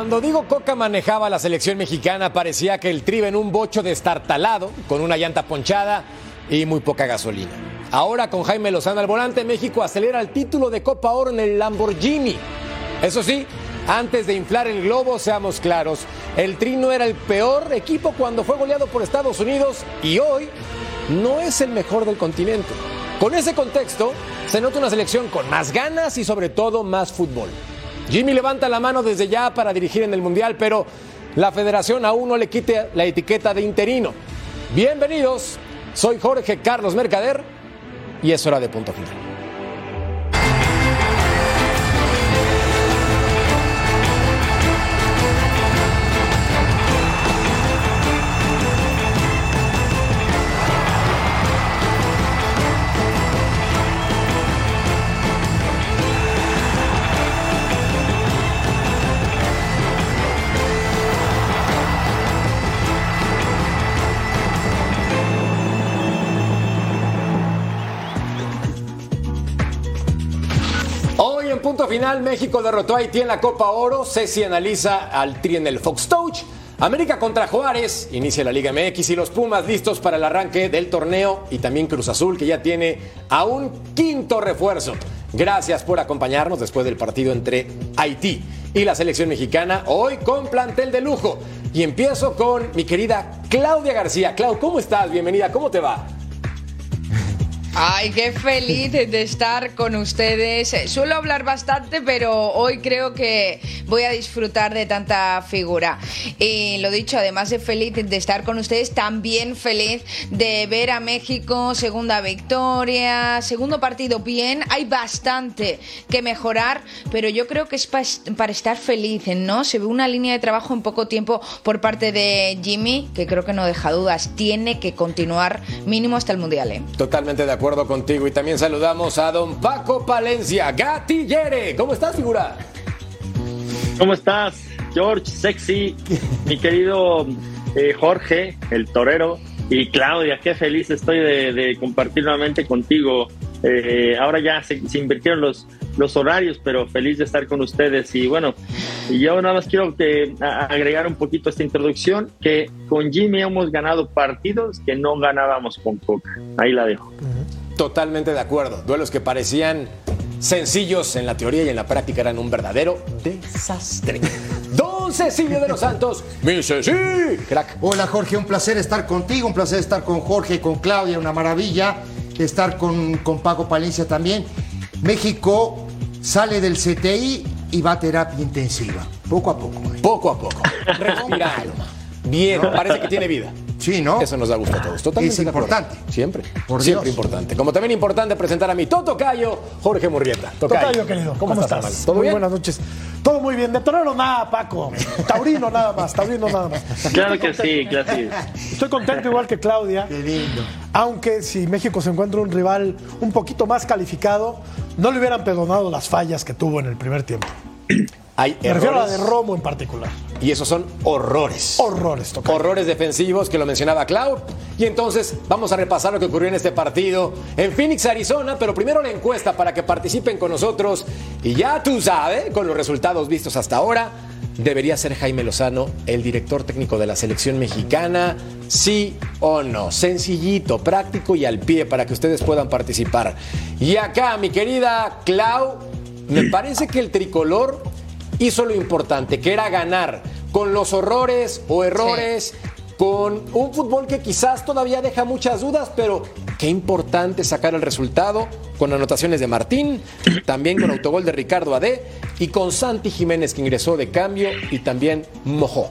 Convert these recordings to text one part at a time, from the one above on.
Cuando Diego Coca manejaba la selección mexicana, parecía que el tribe en un bocho destartalado, con una llanta ponchada y muy poca gasolina. Ahora, con Jaime Lozano al volante, México acelera el título de Copa Oro en el Lamborghini. Eso sí, antes de inflar el globo, seamos claros, el Tri no era el peor equipo cuando fue goleado por Estados Unidos y hoy no es el mejor del continente. Con ese contexto, se nota una selección con más ganas y sobre todo más fútbol. Jimmy levanta la mano desde ya para dirigir en el Mundial, pero la federación aún no le quite la etiqueta de interino. Bienvenidos, soy Jorge Carlos Mercader y es hora de punto final. Final, México derrotó a Haití en la Copa Oro. Ceci analiza al Tri en el Fox Touch. América contra Juárez, inicia la Liga MX y los Pumas listos para el arranque del torneo y también Cruz Azul que ya tiene a un quinto refuerzo. Gracias por acompañarnos después del partido entre Haití y la selección mexicana, hoy con plantel de lujo. Y empiezo con mi querida Claudia García. Clau, ¿cómo estás? Bienvenida, ¿cómo te va? Ay, qué feliz de estar con ustedes. Suelo hablar bastante, pero hoy creo que voy a disfrutar de tanta figura. Y lo dicho, además de feliz de estar con ustedes, también feliz de ver a México, segunda victoria, segundo partido bien. Hay bastante que mejorar, pero yo creo que es para estar feliz, ¿no? Se ve una línea de trabajo en poco tiempo por parte de Jimmy, que creo que no deja dudas. Tiene que continuar mínimo hasta el Mundial. ¿eh? Totalmente de acuerdo contigo y también saludamos a don Paco Palencia, Gatillere. ¿Cómo estás, figura? ¿Cómo estás, George, sexy, mi querido eh, Jorge, el torero, y Claudia, qué feliz estoy de, compartir nuevamente contigo. Eh, ahora ya se, invirtieron los, los horarios, pero feliz de estar con ustedes. Y bueno, yo nada más quiero que, agregar un poquito a esta introducción, que con Jimmy hemos ganado partidos que no ganábamos con Coca. Ahí la dejo. Totalmente de acuerdo. Duelos que parecían sencillos en la teoría y en la práctica eran un verdadero desastre. Don Cecilio de los Santos, mi Ceci, crack. Hola Jorge, un placer estar contigo, un placer estar con Jorge, con Claudia, una maravilla estar con, con Paco Palencia también. México sale del CTI y va a terapia intensiva, poco a poco. ¿eh? Poco a poco, respirando. Bien, parece que tiene vida. Sí, ¿no? Eso nos da gusto a todos. Totalmente es importante. Siempre. Por Siempre importante. Como también importante presentar a mi Toto Cayo, Jorge Murrieta. Tocayo, querido. ¿Cómo, estás? ¿Todo muy bien? buenas noches. Todo muy bien. De torero nada, Paco. Taurino nada más. Taurino nada más. Claro que sí, claro sí. Estoy contento igual que Claudia. Qué lindo. Aunque si México se encuentra un rival un poquito más calificado, no le hubieran perdonado las fallas que tuvo en el primer tiempo. Hay Me refiero a la de Romo en particular. Y esos son horrores. Horrores, toca. Horrores defensivos que lo mencionaba Cloud. Y entonces vamos a repasar lo que ocurrió en este partido en Phoenix, Arizona. Pero primero la encuesta para que participen con nosotros. Y ya tú sabes, con los resultados vistos hasta ahora, debería ser Jaime Lozano el director técnico de la selección mexicana. Sí o no. Sencillito, práctico y al pie para que ustedes puedan participar. Y acá, mi querida Clau, me parece que el tricolor hizo lo importante, que era ganar con los horrores o errores, con un fútbol que quizás todavía deja muchas dudas, pero qué importante sacar el resultado con anotaciones de Martín, también con autogol de Ricardo Ade y con Santi Jiménez que ingresó de cambio y también mojó.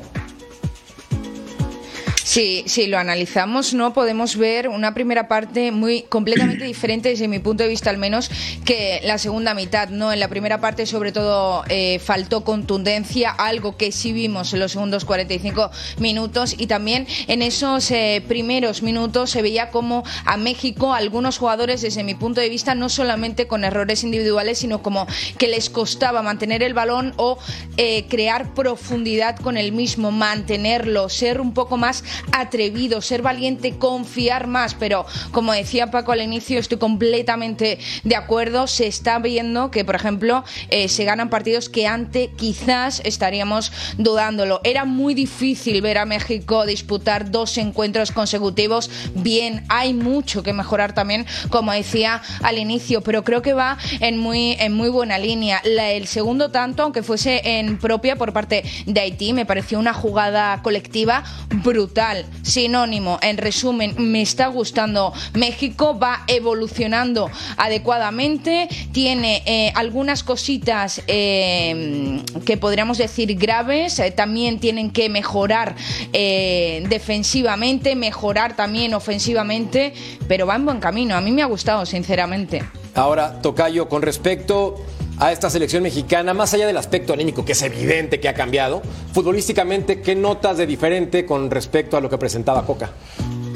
Sí, si lo analizamos, no podemos ver una primera parte muy completamente diferente desde mi punto de vista al menos que la segunda mitad. No, en la primera parte sobre todo eh, faltó contundencia, algo que sí vimos en los segundos 45 minutos y también en esos eh, primeros minutos se veía como a México algunos jugadores desde mi punto de vista no solamente con errores individuales sino como que les costaba mantener el balón o eh, crear profundidad con el mismo, mantenerlo, ser un poco más atrevido, ser valiente, confiar más. Pero como decía Paco al inicio, estoy completamente de acuerdo. Se está viendo que, por ejemplo, eh, se ganan partidos que antes quizás estaríamos dudándolo. Era muy difícil ver a México disputar dos encuentros consecutivos. Bien, hay mucho que mejorar también, como decía al inicio, pero creo que va en muy, en muy buena línea. el segundo tanto, aunque fuese en propia por parte de Haití, me pareció una jugada colectiva brutal, sinónimo. En resumen, me está gustando México, va evolucionando adecuadamente, tiene eh, algunas cositas eh, que podríamos decir graves, eh, también tienen que mejorar defensivamente, mejorar también ofensivamente, pero va en buen camino. A mí me ha gustado, sinceramente. Ahora, Tocayo, con respecto a esta selección mexicana, más allá del aspecto anímico, que es evidente que ha cambiado, futbolísticamente, ¿qué notas de diferente con respecto a lo que presentaba Coca?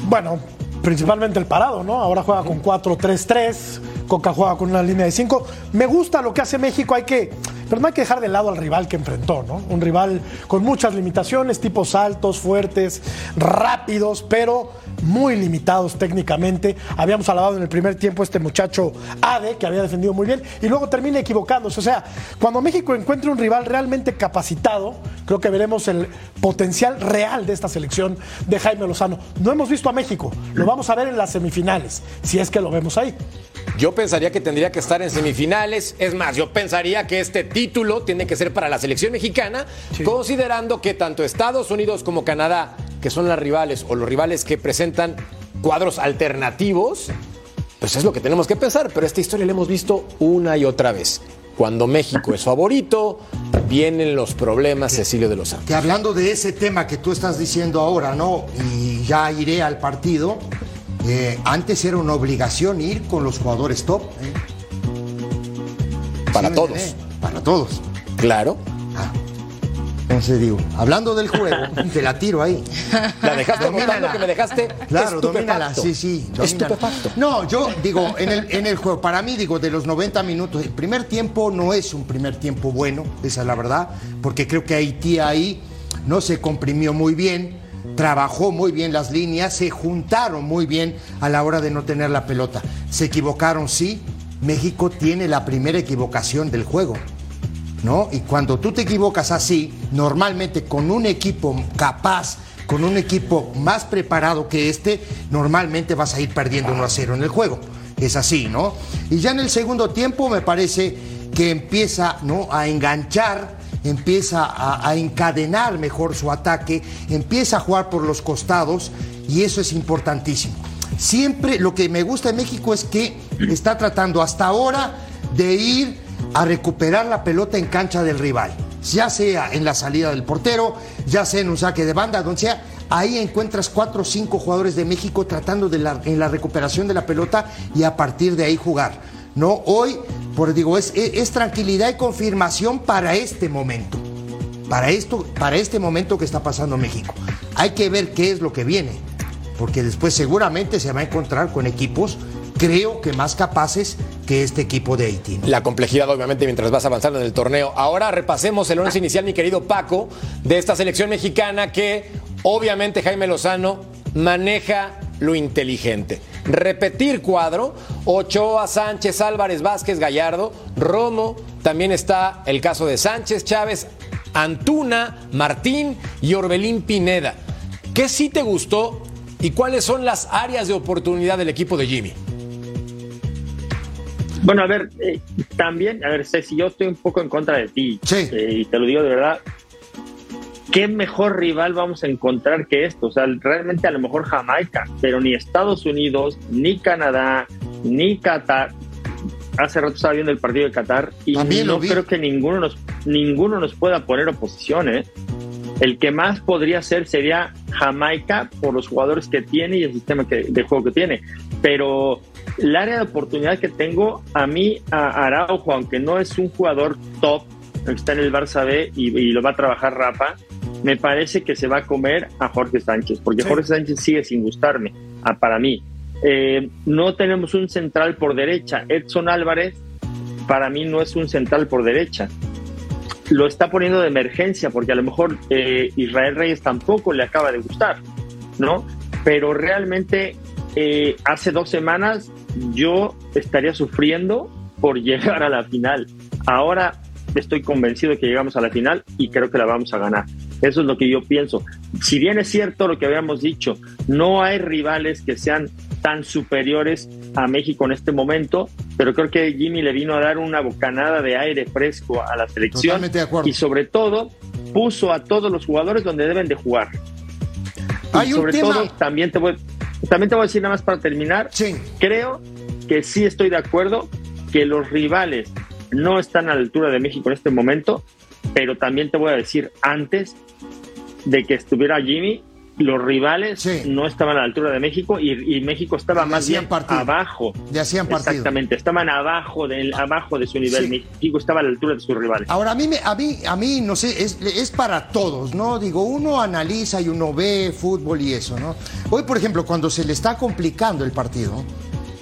Bueno, principalmente el parado, ¿no? Ahora juega con 4-3-3, Coca juega con una línea de 5. Me gusta lo que hace México, hay que, pero no hay que dejar de lado al rival que enfrentó, ¿no? Un rival con muchas limitaciones, tipos altos, fuertes, rápidos, pero muy limitados técnicamente. Habíamos alabado en el primer tiempo este muchacho Ade, que había defendido muy bien, y luego termina equivocándose. O sea, cuando México encuentre un rival realmente capacitado, creo que veremos el potencial real de esta selección de Jaime Lozano. No hemos visto a México, lo vamos a ver en las semifinales, si es que lo vemos ahí. Yo pensaría que tendría que estar en semifinales. Es más, yo pensaría que este título tiene que ser para la selección mexicana, considerando que tanto Estados Unidos como Canadá que son las rivales o los rivales que presentan cuadros alternativos, pues es lo que tenemos que pensar. Pero esta historia la hemos visto una y otra vez. Cuando México es favorito, vienen los problemas, Cecilio de los Santos. Que hablando de ese tema que tú estás diciendo ahora, ¿no? Y ya iré al partido. Eh, antes era una obligación ir con los jugadores top. ¿eh? Para todos. Para todos. Claro. Entonces digo, hablando del juego, te la tiro ahí. La dejaste domínala. que me dejaste. Claro, domínala, sí, sí. Estupefacto. No, yo digo, en el, en el juego, para mí, digo, de los 90 minutos, el primer tiempo no es un primer tiempo bueno, esa es la verdad, porque creo que Haití ahí no se comprimió muy bien, trabajó muy bien las líneas, se juntaron muy bien a la hora de no tener la pelota. Se equivocaron, sí. México tiene la primera equivocación del juego. ¿no? Y cuando tú te equivocas así, normalmente con un equipo capaz, con un equipo más preparado que este, normalmente vas a ir perdiendo 1 a 0 en el juego. Es así, ¿no? Y ya en el segundo tiempo me parece que empieza ¿no? a enganchar, empieza a, encadenar mejor su ataque, empieza a jugar por los costados y eso es importantísimo. Siempre lo que me gusta de México es que está tratando hasta ahora de ir a recuperar la pelota en cancha del rival, ya sea en la salida del portero, ya sea en un saque de banda, donde sea, ahí encuentras cuatro o cinco jugadores de México tratando de la, en la recuperación de la pelota y a partir de ahí jugar. No, hoy, por digo, es, tranquilidad y confirmación para este momento. Para esto, para este momento que está pasando México. Hay que ver qué es lo que viene, porque después seguramente se va a encontrar con equipos creo que más capaces que este equipo de Haití. La complejidad, obviamente, mientras vas avanzando en el torneo. Ahora repasemos el once inicial, mi querido Paco, de esta selección mexicana que, obviamente, Jaime Lozano maneja lo inteligente. Repetir cuadro, Ochoa, Sánchez, Álvarez, Vázquez, Gallardo, Romo, también está el caso de Sánchez, Chávez, Antuna, Martín y Orbelín Pineda. ¿Qué sí te gustó y cuáles son las áreas de oportunidad del equipo de Jimmy? Bueno, a ver, eh, también, a ver, si yo estoy un poco en contra de ti, eh, y te lo digo de verdad, ¿qué mejor rival vamos a encontrar que esto? O sea, realmente a lo mejor Jamaica, pero ni Estados Unidos, ni Canadá, ni Qatar. Hace rato estaba viendo el partido de Qatar y no creo que ninguno nos, ninguno nos pueda poner oposición, ¿eh? El que más podría ser sería Jamaica por los jugadores que tiene y el sistema de juego que tiene. Pero el área de oportunidad que tengo, a mí, a Araujo, aunque no es un jugador top, está en el Barça B y, lo va a trabajar Rafa, me parece que se va a comer a Jorge Sánchez, porque Jorge Sánchez sigue sin gustarme, para mí. Eh, no tenemos un central por derecha. Edson Álvarez, para mí, no es un central por derecha. Lo está poniendo de emergencia, porque a lo mejor eh, Israel Reyes tampoco le acaba de gustar. ¿no? Pero realmente eh, hace dos semanas yo estaría sufriendo por llegar a la final. Ahora estoy convencido de que llegamos a la final y creo que la vamos a ganar. Eso es lo que yo pienso. Si bien es cierto lo que habíamos dicho, no hay rivales que sean tan superiores a México en este momento, pero creo que Jimmy le vino a dar una bocanada de aire fresco a la selección y sobre todo puso a todos los jugadores donde deben de jugar. y sobre todo también te voy también te voy a decir nada más para terminar. Creo que sí estoy de acuerdo que los rivales no están a la altura de México en este momento, pero también te voy a decir antes de que estuviera Jimmy, los rivales no estaban a la altura de México y, México estaba más bien abajo. De hacían partido. Exactamente, estaban abajo de, abajo de su nivel. México estaba a la altura de sus rivales. Ahora, a mí, a mí, a mí no sé, es, es, para todos, ¿no? Digo, uno analiza y uno ve fútbol y eso, ¿no? Hoy, por ejemplo, cuando se le está complicando el partido,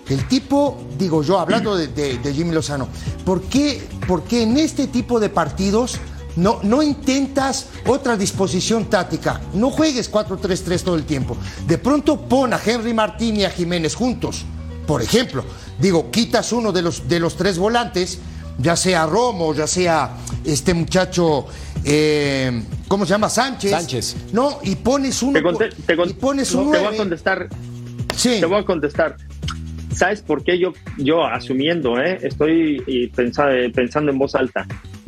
el tipo, digo yo, hablando de, de, Jimmy Lozano, ¿por qué, ¿por qué en este tipo de partidos no, no intentas otra disposición táctica. No juegues 4-3-3 todo el tiempo. De pronto pon a Henry Martín y a Jiménez juntos. Por ejemplo, digo, quitas uno de los, de los tres volantes, ya sea Romo, ya sea este muchacho, eh, ¿cómo se llama? Sánchez. Sánchez. No, y pones uno. Te, y pones un te voy a contestar. Sí. Te voy a contestar. ¿Sabes por qué yo, yo asumiendo, eh, estoy pensando, pensando en voz alta?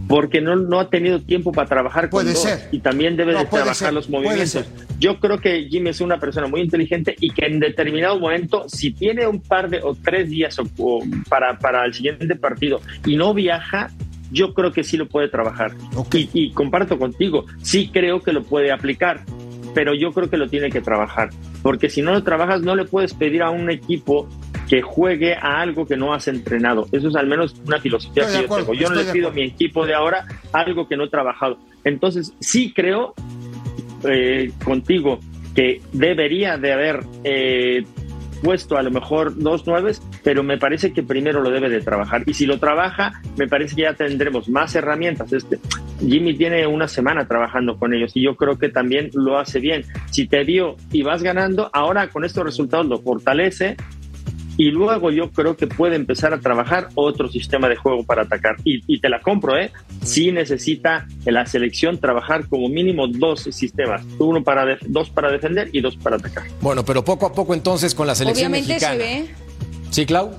Porque no, no ha tenido tiempo para trabajar con puede ser. y también debe de trabajar los movimientos. Yo creo que Jimmy es una persona muy inteligente y que en determinado momento, si tiene un par de o tres días o, para, para el siguiente partido y no viaja, yo creo que sí lo puede trabajar. Y, y comparto contigo, sí creo que lo puede aplicar, pero yo creo que lo tiene que trabajar, porque si no lo trabajas no le puedes pedir a un equipo que juegue a algo que no has entrenado. Eso es al menos una filosofía que yo tengo. Yo no le pido a mi equipo de ahora algo que no he trabajado. Entonces, sí creo eh, contigo que debería de haber eh, puesto a lo mejor dos nueves, pero me parece que primero lo debe de trabajar. Y si lo trabaja, me parece que ya tendremos más herramientas. Este, Jimmy tiene una semana trabajando con ellos y yo creo que también lo hace bien. Si te dio y vas ganando, ahora con estos resultados lo fortalece y luego yo creo que puede empezar a trabajar otro sistema de juego para atacar. Y, te la compro, ¿eh? Sí necesita la selección trabajar como mínimo dos sistemas, uno para dos para defender y dos para atacar. Bueno, pero poco a poco entonces con la selección Obviamente se ve. Sí, Clau.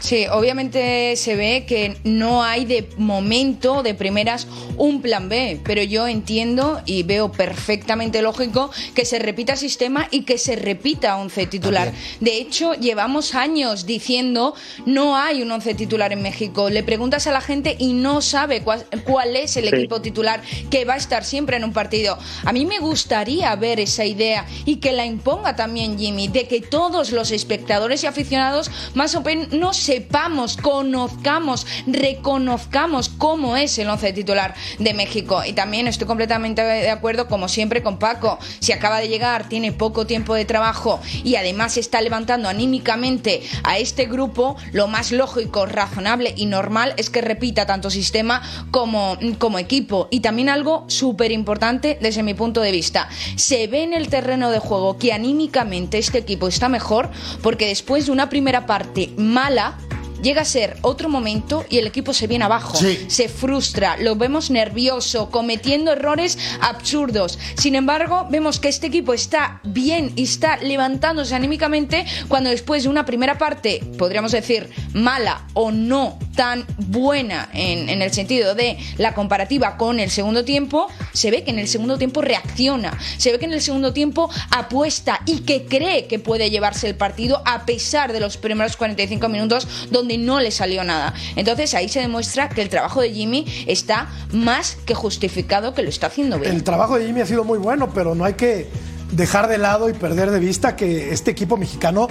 Sí, obviamente se ve que no hay de momento, de primeras, un plan B, pero yo entiendo y veo perfectamente lógico que se repita sistema y que se repita once titular. De hecho, llevamos años diciendo no hay un once titular en México. Le preguntas a la gente y no sabe cuál, es el equipo titular que va a estar siempre en un partido. A mí me gustaría ver esa idea y que la imponga también Jimmy, de que todos los espectadores y aficionados más o menos sepamos, conozcamos, reconozcamos cómo es el once titular de México. Y también estoy completamente de acuerdo, como siempre, con Paco. Si acaba de llegar, tiene poco tiempo de trabajo y además está levantando anímicamente a este grupo, lo más lógico, razonable y normal es que repita tanto sistema como, como equipo. Y también algo súper importante desde mi punto de vista. Se ve en el terreno de juego que anímicamente este equipo está mejor porque después de una primera parte mala, llega a ser otro momento y el equipo se viene abajo, se frustra, lo vemos nervioso, cometiendo errores absurdos. Sin embargo, vemos que este equipo está bien y está levantándose anímicamente cuando después de una primera parte, podríamos decir, mala o no tan buena en, en el sentido de la comparativa con el segundo tiempo, se ve que en el segundo tiempo reacciona, se ve que en el segundo tiempo apuesta y que cree que puede llevarse el partido a pesar de los primeros 45 minutos donde no le salió nada. Entonces ahí se demuestra que el trabajo de Jimmy está más que justificado que lo está haciendo bien. El trabajo de Jimmy ha sido muy bueno, pero no hay que dejar de lado y perder de vista que este equipo mexicano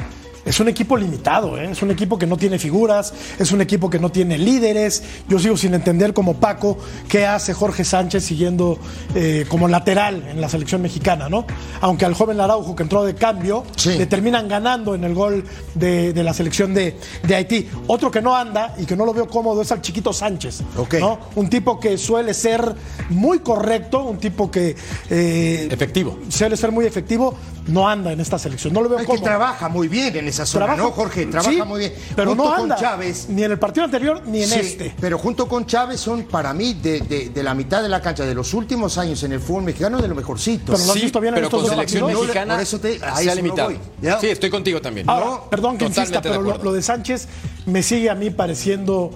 es un equipo limitado, ¿eh? es un equipo que no tiene figuras, es un equipo que no tiene líderes. Yo sigo sin entender como Paco qué hace Jorge Sánchez siguiendo eh, como lateral en la selección mexicana, ¿no? Aunque al joven Araujo que entró de cambio, le terminan ganando en el gol de, la selección de, Haití. Otro que no anda y que no lo veo cómodo es al chiquito Sánchez, ¿no? Un tipo que suele ser muy correcto, un tipo que... Eh, efectivo. Suele ser muy efectivo, no anda en esta selección. No lo veo Es como. que trabaja muy bien en esa zona, Trabaja- ¿no, Jorge? Trabaja Sí, muy bien. Pero Junto no con anda. Chávez. Ni en el partido anterior ni en Sí, este. Pero junto con Chávez son, para mí, de, de- de la mitad de la cancha de los últimos años en el fútbol mexicano, de lo mejorcito. Pero lo has visto bien en pero estos con dos selección partidos. mexicana Por eso te- a se ha limitado. voy, ¿ya? Sí, estoy contigo también. Ahora, No, perdón que insista, de pero lo de Sánchez me sigue a mí pareciendo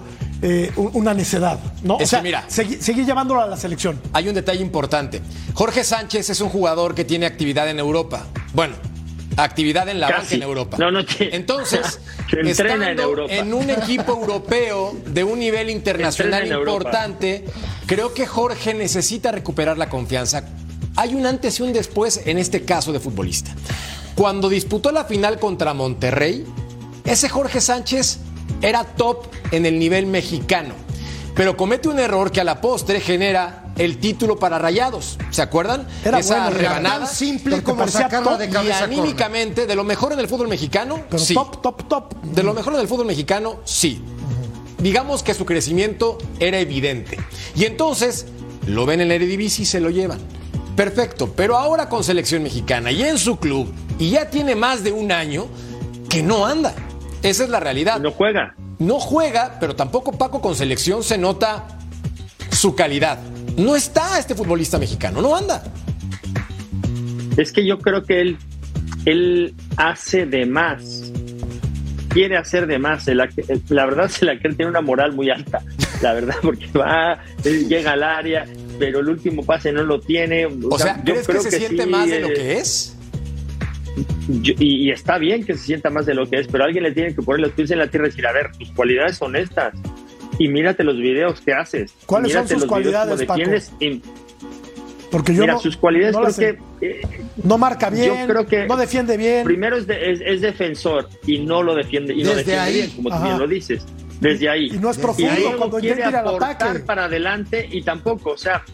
eh, un- una necedad. ¿no? Es o sea, que mira. segui- seguir llevándolo a la selección. Hay un detalle importante. Jorge Sánchez es un jugador que tiene actividad en Europa. Bueno, actividad en la Casi. banca en Europa. No, no. Entonces, entrena estando en Europa. en un equipo europeo de un nivel internacional Europa. importante, creo que Jorge necesita recuperar la confianza. Hay un antes y un después en este caso de futbolista. Cuando disputó la final contra Monterrey, ese Jorge Sánchez era top en el nivel mexicano, pero comete un error que a la postre genera el título para Rayados. ¿Se acuerdan? Era Esa bueno, rebanada. Tan simple como sacarla de Y cabeza. corner. anímicamente, de lo mejor en el fútbol mexicano, Pero sí. top, top, top. De lo mejor en el fútbol mexicano, sí. Digamos que su crecimiento era evidente. Y entonces lo ven en la Eredivisie y se lo llevan. Perfecto, pero ahora con selección mexicana y en su club, y ya tiene más de un año que no anda. Esa es la realidad. No juega. No juega, pero tampoco Paco con selección se nota su calidad. No está este futbolista mexicano, no anda. Es que yo creo que él, él hace de más. Quiere hacer de más. El la verdad se la tiene una moral muy alta. La verdad, porque va, él llega al área, pero el último pase no lo tiene. O sea, ¿crees que se siente sí, más de lo eh, que es? Yo- y, y está bien que se sienta más de lo que es, pero alguien le tiene que poner los pies en la tierra y decir, a ver, tus cualidades son estas. Y mírate los videos que haces. ¿Cuáles son sus cualidades, Paco? y- Porque yo mira, no, sus cualidades no creo que eh, no marca bien, yo creo que no defiende bien. primero es, de- es, es defensor y no lo defiende y no Desde defiende ahí. bien, como tú Ajá. bien lo dices. Desde ahí. Y no es Y profundo luego cuando quiere aportar ataque. para adelante y tampoco, o sea,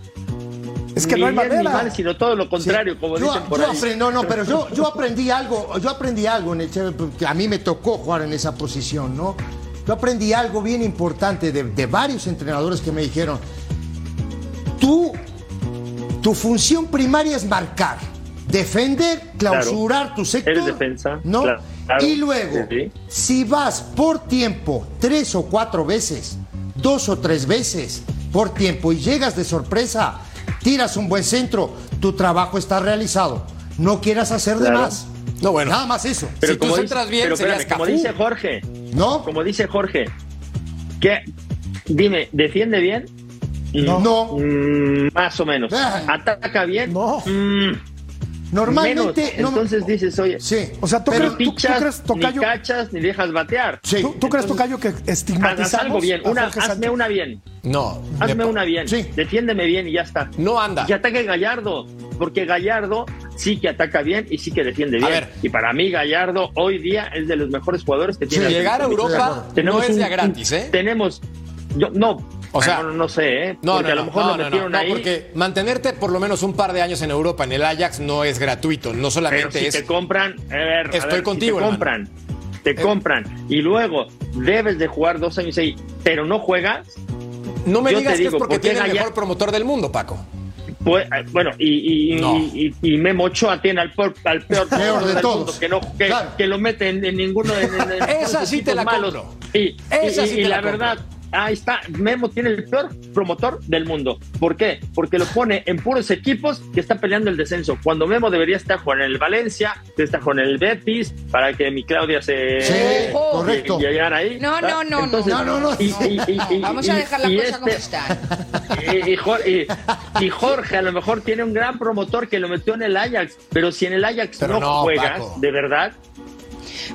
Es que ni no hay ni manera. mal, sino todo lo contrario, como yo, dicen por yo ahí. no, no, pero yo, yo aprendí algo, yo aprendí algo en el Cheve, porque a mí me tocó jugar en esa posición, ¿no? Yo aprendí algo bien importante de, de varios entrenadores que me dijeron, tú, tu función primaria es marcar, defender, clausurar tu sector, Eres defensa, ¿no? claro. Y luego, sí. si vas por tiempo tres o cuatro veces, dos o tres veces por tiempo y llegas de sorpresa, tiras un buen centro, tu trabajo está realizado. No quieras hacer de más. No, bueno. Nada más eso. Pero Si tú centras bien, pero serías espérame, como dice Jorge, ¿No? como dice Jorge, que dime, ¿defiende bien? No. Mm, más o menos. Ah. ¿Ataca bien? No. Mm, Normalmente. menos. no- Entonces dices, oye, Sí. O sea, ¿tú Pero- crees, tú- crees, ni Tocayo, cachas, ni dejas batear. Sí. ¿tú, tú crees, Tocayo, que Haz estigmatizamos algo bien, a una, hazme una bien. No. Hazme me- una bien. Sí. Defiéndeme bien y ya está. No anda. Y ataque Gallardo, porque Gallardo sí que ataca bien y sí que defiende A bien. ver. Y para mí Gallardo hoy día es de los mejores jugadores que tiene. La Llegar a Europa no es un- ya gratis, ¿eh? Tenemos, yo, no, O sea, no, no sé, ¿eh? No, porque no, a lo mejor no, lo no, ahí. porque mantenerte por lo menos un par de años en Europa en el Ajax no es gratuito, no Pero solamente si es te compran, a ver, a Estoy si contigo, te compran, te Eh. compran y luego debes de jugar dos años ahí, pero no juegas, No me digas que digo, es porque ¿por qué tiene el mejor promotor del mundo, Paco. pues, eh, bueno, y, y, No. y, y- y Memo Ochoa tiene al peor, al peor, Peor de del todos. mundo, que, no, que, Claro. que lo mete en, en ninguno de en Esa los sí te la malos. compro. Y, Esa sí te la la verdad, ahí está, Memo tiene el peor promotor del mundo. ¿Por qué? Porque lo pone en puros equipos que están peleando el descenso. Cuando Memo debería estar jugando en el Valencia, está en el Betis, para que mi Claudia se Sí, correcto. y llegar ahí. No, no, no, no. Entonces, No, no, no. y- y- y- y- Vamos a dejar la cosa como este- está. y, y Jor- y- y Jorge a lo mejor tiene un gran promotor que lo metió en el Ajax, pero si en el Ajax Pero no, no, juegas, Paco. de verdad,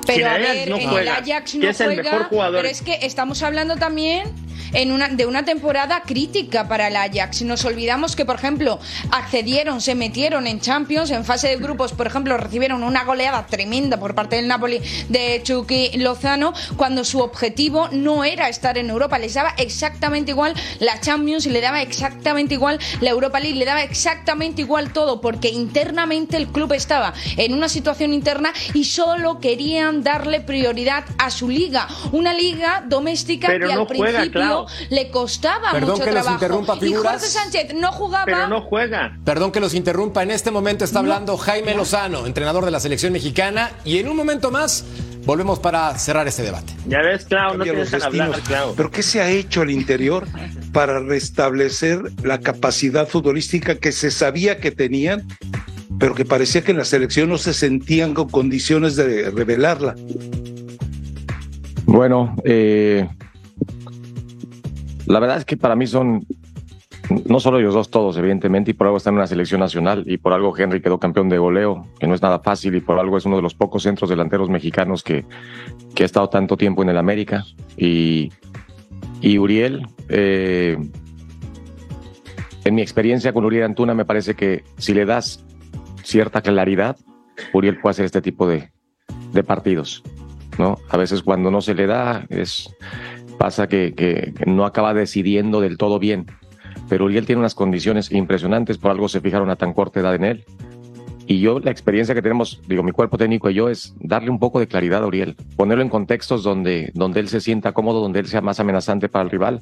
Pero Si a ver, no en el juega, Ajax no es el juega, mejor jugador. pero es que estamos hablando también en una, de una temporada crítica para el Ajax. Nos olvidamos que, por ejemplo, accedieron, se metieron en Champions, en fase de grupos, por ejemplo, recibieron una goleada tremenda por parte del Napoli de Chucky Lozano, cuando su objetivo no era estar en Europa. Les daba exactamente igual la Champions y le daba exactamente igual la Europa League, le daba exactamente igual todo, porque internamente el club estaba en una situación interna y solo querían darle prioridad a su liga, una liga doméstica Pero que no al juega, principio Claro. le costaba Perdón mucho que los trabajo. interrumpa, y figuras. Jorge Sánchez no jugaba. Pero no juega. Perdón que los interrumpa, en este momento está hablando Jaime Lozano, entrenador de la selección mexicana, y en un momento más volvemos para cerrar este debate. Ya ves, Clau, no te los dejan hablar, destinos. Clau. Pero ¿qué se ha hecho al interior para restablecer la capacidad futbolística que se sabía que tenían, pero que parecía que en la selección no se sentían con condiciones de revelarla? Bueno, eh, la verdad es que para mí son no solo ellos dos, todos, evidentemente, y por algo están en una selección nacional, y por algo Henry quedó campeón de goleo, que no es nada fácil, y por algo es uno de los pocos centros delanteros mexicanos que, que ha estado tanto tiempo en el América. Y, y Uriel, eh, en mi experiencia con Uriel Antuna, me parece que si le das cierta claridad, Uriel puede hacer este tipo de, de partidos. ¿no? A veces cuando no se le da, es, pasa que, no acaba decidiendo del todo bien. Pero Uriel tiene unas condiciones impresionantes, por algo se fijaron a tan corta edad en él. Y yo, la experiencia que tenemos, digo, mi cuerpo técnico y yo, es darle un poco de claridad a Uriel, ponerlo en contextos donde, donde él se sienta cómodo, donde él sea más amenazante para el rival.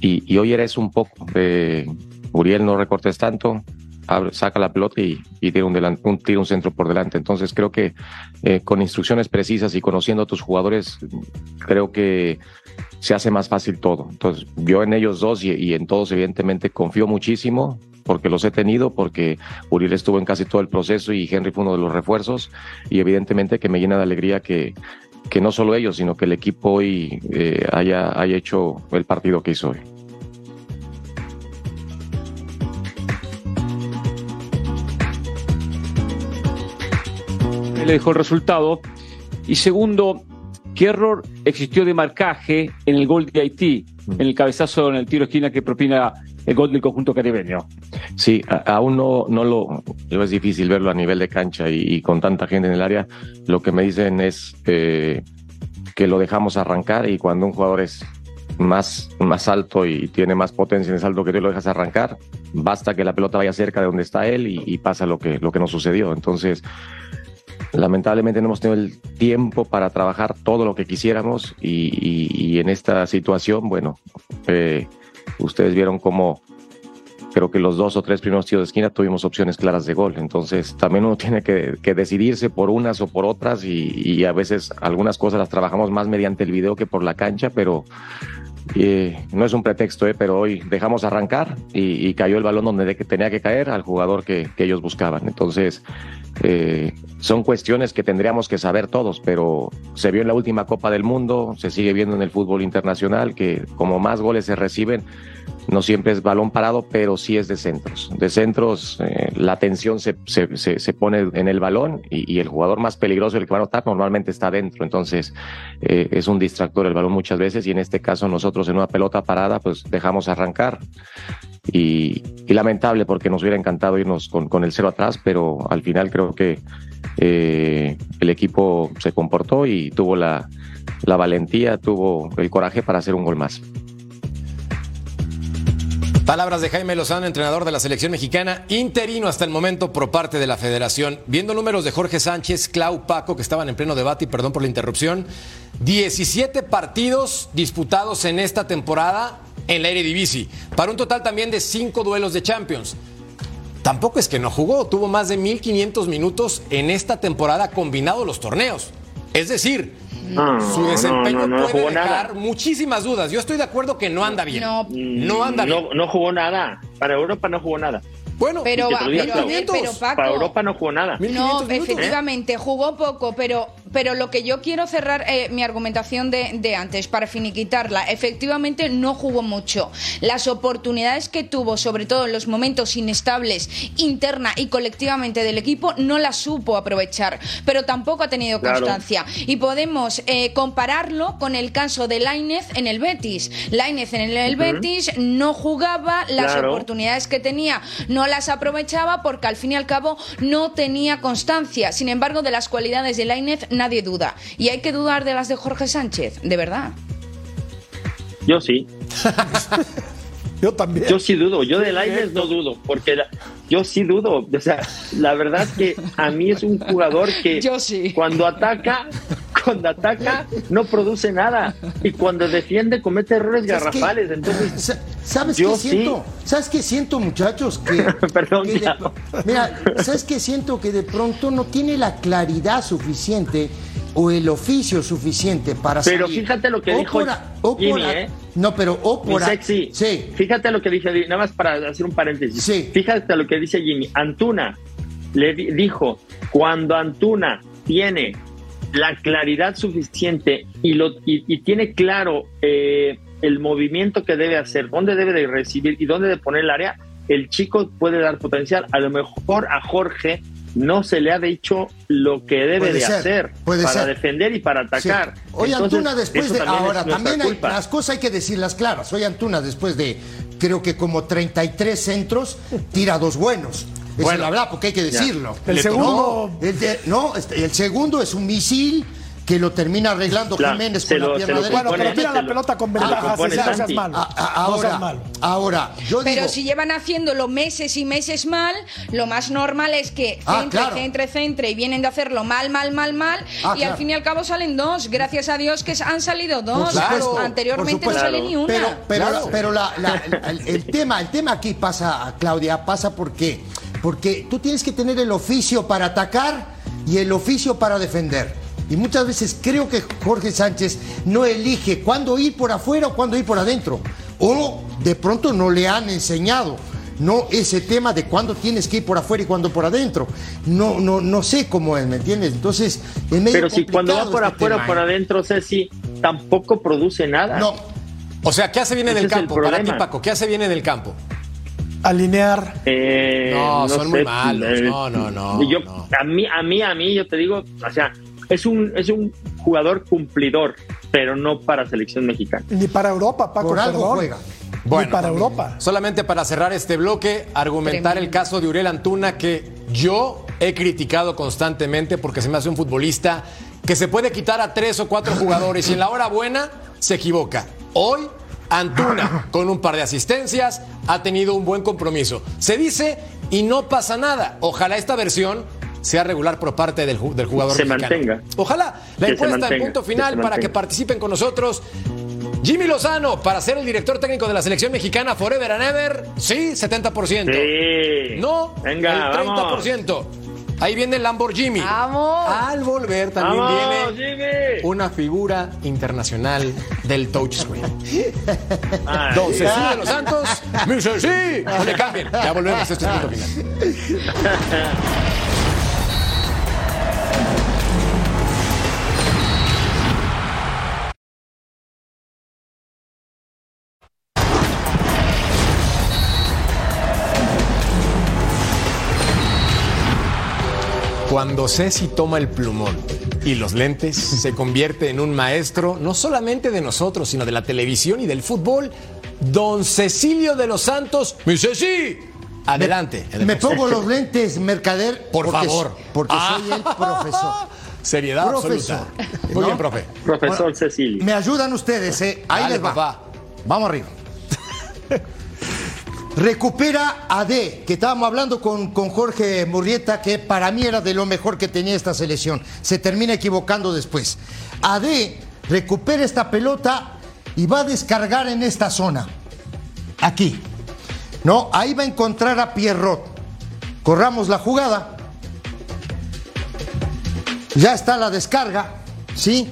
Y, y hoy eres un poco de Uriel, no recortes tanto, abre, saca la pelota y, y tira, un delan- un centro por delante. Entonces creo que eh, con instrucciones precisas y conociendo a tus jugadores, creo que se hace más fácil todo. Entonces yo en ellos dos y, en todos evidentemente confío muchísimo porque los he tenido, porque Uriel estuvo en casi todo el proceso y Henry fue uno de los refuerzos y evidentemente que me llena de alegría que, que no solo ellos, sino que el equipo hoy eh, haya, haya hecho el partido que hizo hoy. le dejó el resultado. Y segundo, ¿qué error existió de marcaje en el gol de Haití, en el cabezazo, en el tiro esquina que propina el gol del conjunto caribeño? Sí, a- aún no, no lo, es difícil verlo a nivel de cancha y, y con tanta gente en el área. Lo que me dicen es eh, que lo dejamos arrancar y cuando un jugador es más, más alto y tiene más potencia en el salto que tú lo dejas arrancar, basta que la pelota vaya cerca de donde está él y, y pasa lo que, lo que nos sucedió. Entonces, lamentablemente no hemos tenido el tiempo para trabajar todo lo que quisiéramos y, en esta situación, bueno, eh, ustedes vieron cómo creo que los dos o tres primeros tiros de esquina tuvimos opciones claras de gol. Entonces también uno tiene que, decidirse por unas o por otras y a veces algunas cosas las trabajamos más mediante el video que por la cancha, pero eh, no es un pretexto, eh, pero hoy dejamos arrancar y, y cayó el balón donde tenía que caer al jugador que, que ellos buscaban. Entonces eh, son cuestiones que tendríamos que saber todos, pero se vio en la última Copa del Mundo, se sigue viendo en el fútbol internacional que como más goles se reciben, no siempre es balón parado, pero sí es de centros. De centros, eh, la tensión se, se, se, se pone en el balón y, el jugador más peligroso, el que va a anotar, normalmente está dentro. Entonces, eh, es un distractor el balón muchas veces y en este caso nosotros en una pelota parada, pues dejamos arrancar. Y, y lamentable porque nos hubiera encantado irnos con, con el cero atrás, pero al final creo que eh, el equipo se comportó y tuvo la, la valentía, tuvo el coraje para hacer un gol más. Palabras de Jaime Lozano, entrenador de la selección mexicana, interino hasta el momento por parte de la federación. Viendo números de Jorge Sánchez, Clau, Paco, que estaban en pleno debate, y perdón por la interrupción, 17 partidos disputados en esta temporada en la Eredivisie, para un total también de 5 duelos de Champions. Tampoco es que no jugó, tuvo más de 1.500 minutos en esta temporada combinado los torneos. Es decir, No, su desempeño no, no, no puede dejar nada. muchísimas dudas. Yo estoy de acuerdo que no anda bien. No. No anda bien. No, no jugó nada. Para Europa no jugó nada. Bueno, Pero, Paco. Para Europa no jugó nada. 1.500 No, efectivamente, jugó poco, pero, pero lo que yo quiero cerrar eh, mi argumentación de, de antes, para finiquitarla, efectivamente no jugó mucho. Las oportunidades que tuvo, sobre todo en los momentos inestables, interna y colectivamente del equipo, no las supo aprovechar, pero tampoco ha tenido Claro. constancia. Y podemos eh, compararlo con el caso de Lainez en el Betis. Lainez en el, el Betis no jugaba, las Claro. oportunidades que tenía no las aprovechaba porque al fin y al cabo no tenía constancia. Sin embargo, de las cualidades de Lainez nadie duda. Y hay que dudar de las de Jorge Sánchez, de verdad. Yo sí. Yo también. Yo sí dudo. Yo de Lainez no dudo. Porque la- yo sí dudo. O sea, la verdad que a mí es un jugador que Yo sí. cuando ataca, cuando ataca no produce nada y cuando defiende comete errores garrafales. Entonces, Sa- ¿Sabes yo qué sí. siento? ¿Sabes qué siento, muchachos? Que, Perdón, que de- mira, ¿sabes qué siento? Que de pronto no tiene la claridad suficiente o el oficio suficiente para Pero salir. fíjate lo que O dijo por a- o Jimmy, por a- ¿eh? No, pero o mi por sexy. Sí. Fíjate lo que dice, nada más para hacer un paréntesis. Sí. Fíjate lo que dice Jimmy. Antuna le di- dijo, cuando Antuna tiene la claridad suficiente y, lo, y, y tiene claro eh, el movimiento que debe hacer, dónde debe de recibir y dónde de poner el área, el chico puede dar potencial. A lo mejor a Jorge no se le ha dicho lo que debe Puede de ser, hacer puede para ser. defender y para Sí. atacar. Entonces, Antuna, después de. también Ahora, también hay, las cosas hay que decirlas claras. Oye, Antuna, después de creo que como 33 centros, tira dos buenos. Es Bueno, la verdad, porque hay que decirlo. El Le segundo- tocó- el de- no, este, el segundo es un misil que lo termina arreglando Claro, Jiménez con la pierna derecha. Bueno, pero tira la lo- pelota con ventaja, no seas. A- No seas ahora, malo. ahora, yo Pero digo. si llevan haciéndolo meses y meses mal, lo más normal es que Ah, centre, claro. centre, centre y vienen de hacerlo mal, mal, mal, mal Ah, y claro. al fin y al cabo salen dos. Gracias a Dios que han salido dos. supuesto, Anteriormente por no sale ni una. Pero, pero, Claro. la- pero la- la- el, el tema, el tema aquí pasa, Claudia, pasa porque, porque tú tienes que tener el oficio para atacar y el oficio para defender. Y muchas veces creo que Jorge Sánchez no elige cuándo ir por afuera o cuándo ir por adentro. O de pronto no le han enseñado. No ese tema de cuándo tienes que ir por afuera y cuándo por adentro. No, no, no sé cómo es, ¿me entiendes? Entonces, es medio Pero si cuando va por este afuera o por ¿eh? adentro, Ceci, tampoco produce nada. No, O sea, ¿qué hace bien en el es el campo para ti, problema. Paco? ¿Qué hace bien en el campo? Alinear. Eh, No, son muy malos. eh, No, no, no, Yo, no. A mí, a mí, a mí, yo te digo, o sea, es un, es un jugador cumplidor, pero no para selección mexicana. Ni para Europa, Paco. por algo perdón. juega. Ni para Europa. Solamente para cerrar este bloque, argumentar el caso de Uriel Antuna que yo he criticado constantemente porque se me hace un futbolista que se puede quitar a tres o cuatro jugadores y en la hora buena se equivoca. Hoy Antuna, con un par de asistencias, ha tenido un buen compromiso. Se dice y no pasa nada. Ojalá esta versión sea regular por parte del, del jugador Se mexicano. mantenga. Ojalá la Que encuesta en punto final para que participen con nosotros. Jimmy Lozano, para ser el director técnico de la selección mexicana Forever and Ever, sí, 70%. Sí. No, Venga, el 30%. Ahí viene el Lamborghini. ¡Vamos! Al volver también ¡Vamos, viene Jimmy! una figura internacional del touchscreen. Don Cecilio de los Santos, mi Ceci. No le cambien, ya volvemos, esto es punto final. Cuando Ceci toma el plumón y los lentes, se convierte en un maestro no solamente de nosotros, sino de la televisión y del fútbol. Don Cecilio de los Santos, mi Ceci, adelante. Me pongo los lentes, mercader. Por porque- favor. Porque Ah. soy el profesor. Seriedad Profesor. absoluta. Muy ¿No? bien, profe. Profesor Cecilio. Me ayudan ustedes, ¿eh? Ahí Dale, les va. papá. Vamos arriba. Recupera a D, que estábamos hablando con, con Jorge Murrieta, que para mí era de lo mejor que tenía esta selección. Se termina equivocando después. AD recupera esta pelota y va a descargar en esta zona. Aquí. No, ahí va a encontrar a Pierrot. Corramos la jugada. Ya está la descarga, ¿sí?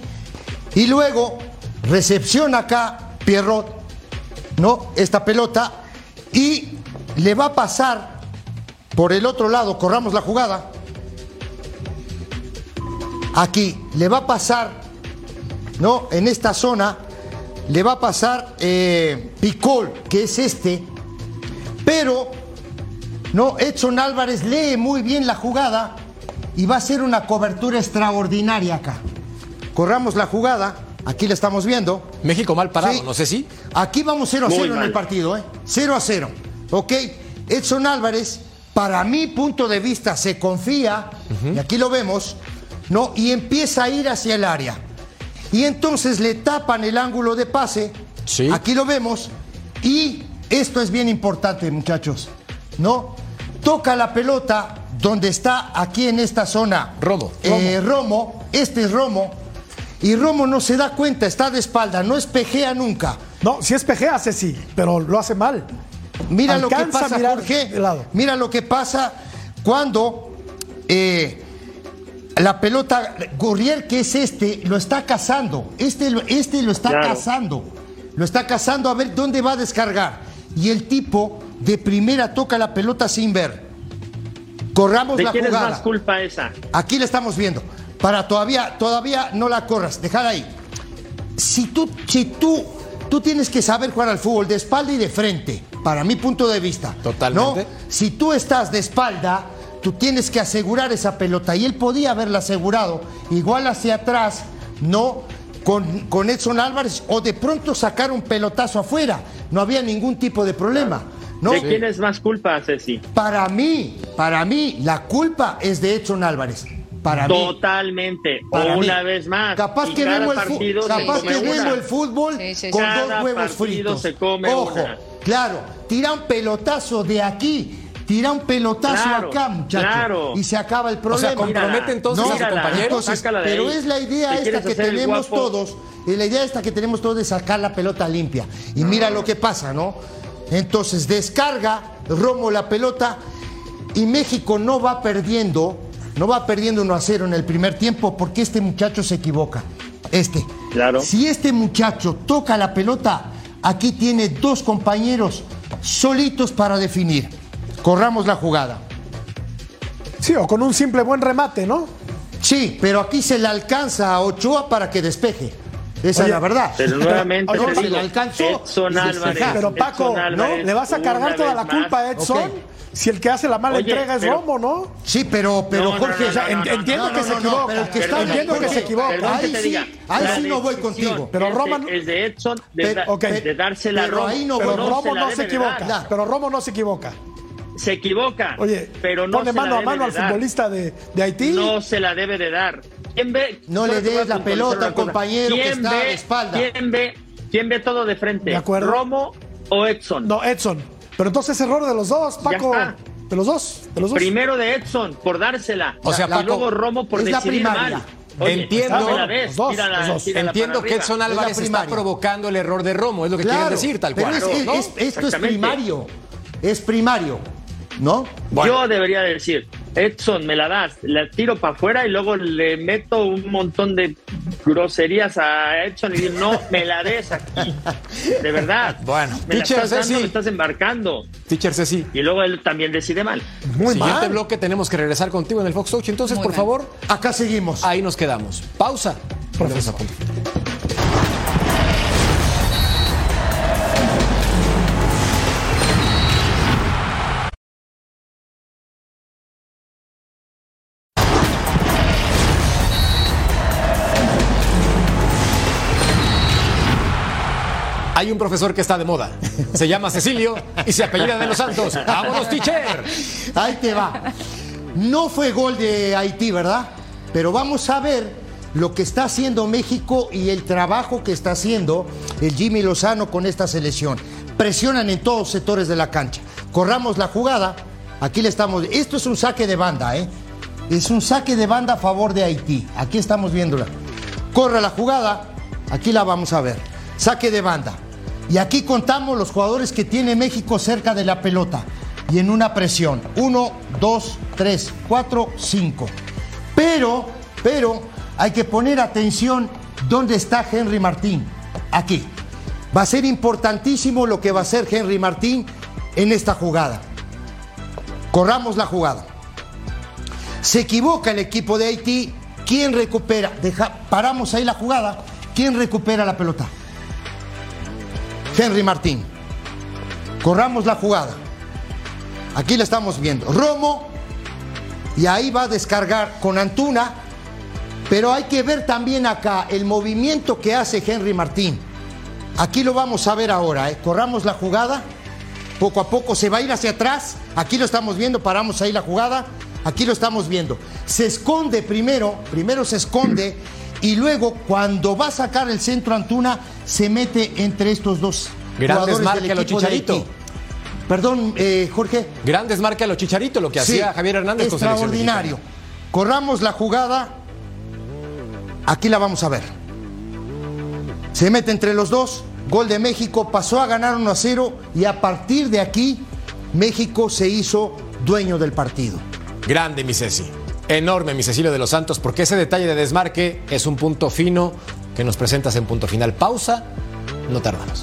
Y luego recepciona acá Pierrot, ¿no? Esta pelota y le va a pasar por el otro lado, corramos la jugada. Aquí le va a pasar, ¿no? En esta zona le va a pasar eh, Picol, que es este, pero no, Edson Álvarez lee muy bien la jugada y va a hacer una cobertura extraordinaria acá. Corramos la jugada, aquí la estamos viendo. México mal parado, Sí. no sé si. Aquí vamos 0 a Muy 0 en el partido, ¿eh? 0 a 0. ¿Ok? Edson Álvarez, para mi punto de vista, se confía, y aquí lo vemos, ¿no? Y empieza a ir hacia el área. Y entonces le tapan el ángulo de pase. Sí. Aquí lo vemos. Y esto es bien importante, muchachos. ¿No? Toca la pelota donde está aquí en esta zona. Romo. Eh, Romo. Este es Romo. Y Romo no se da cuenta, está de espalda, no espejea nunca. No, si es pejea, hace sí, pero lo hace mal. Mira lo que pasa, Jorge. lado. Mira lo que pasa cuando eh, la pelota, Gurriel, que es este, lo está cazando. Este, lo- este lo está Claro. cazando. Lo está cazando a ver dónde va a descargar. Y el tipo de primera toca la pelota sin ver. Corramos ¿De la quién es jugada. más culpa esa? Aquí la estamos viendo. Para todavía, todavía no la corras, déjala ahí. Si tú, si tú, tú tienes que saber jugar al fútbol de espalda y de frente, para mi punto de vista. Totalmente. ¿no? Si tú estás de espalda, tú tienes que asegurar esa pelota. Y él podía haberla asegurado, igual hacia atrás, ¿no? Con, con Edson Álvarez, o de pronto sacar un pelotazo afuera. No había ningún tipo de problema. ¿no? ¿De quién es más culpa, Ceci? Para mí, para mí, la culpa es de Edson Álvarez. Para mí. Totalmente. Para o mí. una vez más. Capaz que vemos el, fu- partido se capaz que vemos el fútbol Sí, sí, sí. con Cada dos huevos fritos. se come Ojo, una. claro, tira un pelotazo de aquí, tira un pelotazo Claro, acá, muchacho, claro. y se acaba el O problema. sea, compromete entonces No, a su compañero. entonces, pero ahí. es la idea ¿Te esta que tenemos todos, y la idea esta que tenemos todos de sacar la pelota limpia. Y mira lo que pasa, ¿no? Entonces descarga Romo la pelota y México no va perdiendo, no va perdiendo 1 a 0 en el primer tiempo porque este muchacho se equivoca. Este. Claro. Si este muchacho toca la pelota, aquí tiene dos compañeros solitos para definir. Corramos la jugada. Sí, o con un simple buen remate, ¿no? Sí, pero aquí se le alcanza a Ochoa para que despeje. Esa Oye, es la verdad. Pero nuevamente Oye, se digo, alcanzó Edson Álvarez. Pero Paco, ¿no? Le vas a cargar toda la culpa a. Edson si el que hace la mala Oye, entrega es pero- Romo, ¿no? Sí, pero, pero No, Jorge, no, o sea, no, en- no, no, entiendo no, que se no, equivoca. pero el que está Perdón, entiendo que se equivoca. Ahí sí, diga. ahí La sí no voy contigo. Pero no- es de Edson de, Pero- da- ok. de dársela a Pero Romo. ahí no Pero Romo la no se equivoca. Pero Romo no se equivoca. Se equivoca. Oye, pero no pone se la mano a mano de al dar. futbolista de, de Haití. No se la debe de dar. ¿Quién ve? No le des la pelota al compañero que ¿Quién está ve- de espalda. ¿Quién ve, ¿Quién ve todo de frente? De acuerdo. ¿Romo o Edson? No, Edson. Pero entonces es error de los dos, Paco. está. De los dos. De los dos. Primero de Edson, por dársela. O sea, y Paco, luego Romo por es la primaria. mal. Oye, Entiendo. la des, Los dos, tírala- Entiendo que. Edson Álvarez está primaria. provocando el error de Romo, es lo que Claro, quieren decir, tal pero cual. es- es- es- esto es primario. Es primario. ¿No? Yo debería decir, Edson, me la das, la tiro para afuera y luego le meto un montón de groserías a Edson y digo, no, me la des aquí. De verdad. Bueno, me la teacher estás dando, me estás embarcando. Teacher Ceci. Y luego él también decide mal. Muy Siguiente mal. bloque tenemos que regresar contigo en el Fox Touch. Entonces, Muy por mal. favor, Acá seguimos. ahí nos quedamos. Pausa. Volvemos Hay un profesor que está de moda. Se llama Cecilio y se apellida de los Santos. ¡Vámonos, teacher! Ahí te va. No fue gol de Haití, ¿verdad? Pero vamos a ver lo que está haciendo México y el trabajo que está haciendo el Jimmy Lozano con esta selección. Presionan en todos los sectores de la cancha. Corramos la jugada. Aquí le estamos. Esto es un saque de banda, ¿eh? Es un saque de banda a favor de Haití. Aquí estamos viéndola. Corre la jugada. Aquí la vamos a ver. Saque de banda. Y aquí contamos los jugadores que tiene México cerca de la pelota. Y en una presión. Uno, dos, tres, cuatro, cinco. Pero, pero, hay que poner atención dónde está Henry Martín. Aquí. Va a ser importantísimo lo que va a hacer Henry Martín en esta jugada. Corramos la jugada. Se equivoca el equipo de Haití. ¿Quién recupera? Deja- paramos ahí la jugada. ¿Quién recupera la pelota? Henry Martín. Corramos la jugada. Aquí la estamos viendo. Romo. Y ahí va a descargar con Antuna. Pero hay que ver también acá el movimiento que hace Henry Martín. Aquí lo vamos a ver ahora. ¿eh? Corramos la jugada. Poco a poco se va a ir hacia atrás. Aquí lo estamos viendo. Paramos ahí la jugada. Aquí lo estamos viendo. Se esconde primero. Primero se esconde. Y luego, cuando va a sacar el centro Antuna, se mete entre estos dos Gran jugadores desmarque del a lo Chicharito. Perdón, eh, Jorge. Gran desmarque a los Chicharito, lo que Sí, hacía Javier Hernández con Extraordinario. Corramos la jugada. Aquí la vamos a ver. Se mete entre los dos, gol de México, pasó a ganar 1 a 0 y a partir de aquí México se hizo dueño del partido. Grande, mi Ceci. Enorme, mi Cecilio de los Santos, porque ese detalle de desmarque es un punto fino que nos presentas en punto final. Pausa, no tardamos.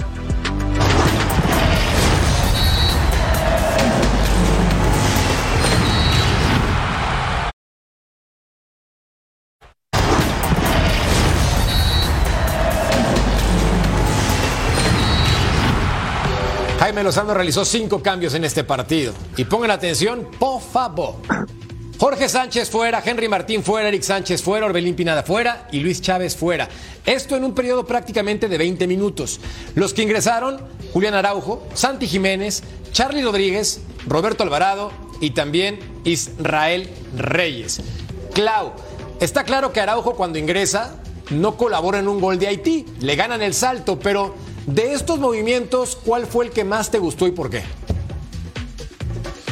Jaime Lozano realizó cinco cambios en este partido. Y pongan atención, por favor. Jorge Sánchez fuera, Henry Martín fuera, Eric Sánchez fuera, Orbelín Pinada fuera y Luis Chávez fuera. Esto en un periodo prácticamente de 20 minutos. Los que ingresaron, Julián Araujo, Santi Jiménez, Charlie Rodríguez, Roberto Alvarado y también Israel Reyes. Clau, está claro que Araujo cuando ingresa no colabora en un gol de Haití, le ganan el salto, pero de estos movimientos, ¿cuál fue el que más te gustó y por qué?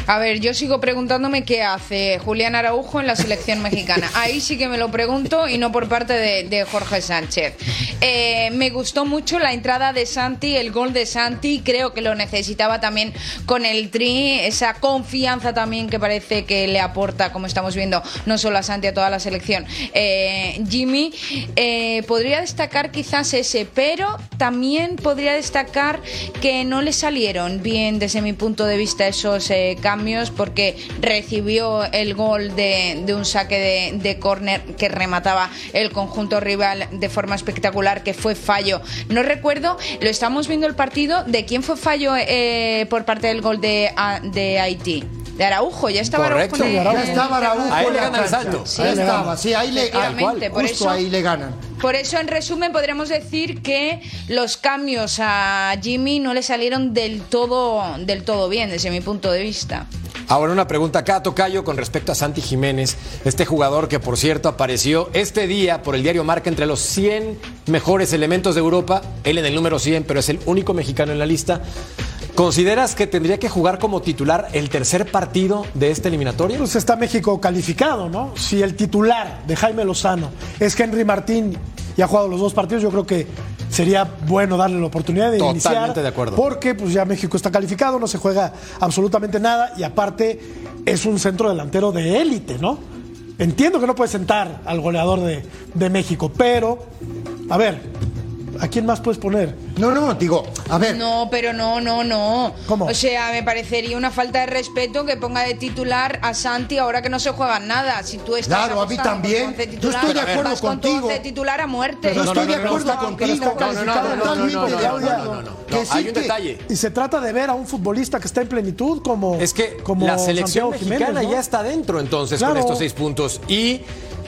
A ver, yo sigo preguntándome qué hace Julián Araujo en la selección mexicana. Ahí sí que me lo pregunto y no por parte de, Jorge Sánchez. Eh, me gustó mucho la entrada de Santi, el gol de Santi. Creo que lo necesitaba también con el Tri. Esa confianza también que parece que le aporta, como estamos viendo, no solo a Santi, a toda la selección. Eh, Jimmy, eh, podría destacar quizás ese, pero también podría destacar que no le salieron bien desde mi punto de vista esos eh, cambios porque recibió el gol de, de un saque de, de córner que remataba el conjunto rival de forma espectacular, que fue fallo. No recuerdo, lo estamos viendo el partido, ¿de quién fue fallo eh, por parte del gol de, a- de Haití? De Araujo, ya estaba Correcto. Araujo. Ya estaba Araujo Ahí le la gana el salto. Sí, ahí le estaba, gana. sí, ahí le, por justo eso- ahí le ganan. Por eso, en resumen, podríamos decir que los cambios a Jimmy no le salieron del todo, del todo bien, desde mi punto de vista. Ahora una pregunta acá, Tocayo, con respecto a Santi Jiménez, este jugador que por cierto apareció este día por el diario Marca entre los 100 mejores elementos de Europa, él en el número 100, pero es el único mexicano en la lista. ¿Consideras que tendría que jugar como titular el tercer partido de este eliminatorio? Pues está México calificado, ¿no? Si el titular de Jaime Lozano es Henry Martín y ha jugado los dos partidos, yo creo que sería bueno darle la oportunidad de Totalmente iniciar. de acuerdo. Porque pues ya México está calificado, no se juega absolutamente nada y aparte es un centro delantero de élite, ¿no? Entiendo que no puede sentar al goleador de, de México, pero, a ver, ¿a quién más puedes poner? No, no, digo, a ver, No, pero no, no, no. ¿Cómo? O sea, me parecería una falta de respeto que ponga de titular a Santi ahora que no se juega nada. Si tú estás Claro, a mí también. Yo estoy de acuerdo contigo. once titular a muerte. No, estoy no, de no, no, acuerdo no, contigo, totalmente de acuerdo. no, no, no. Que No, sí hay un que- detalle. Y se trata de ver a un futbolista que está en plenitud como, Es que como la selección Santiago Jiménez, mexicana ¿no? ya está dentro entonces con estos seis puntos. Y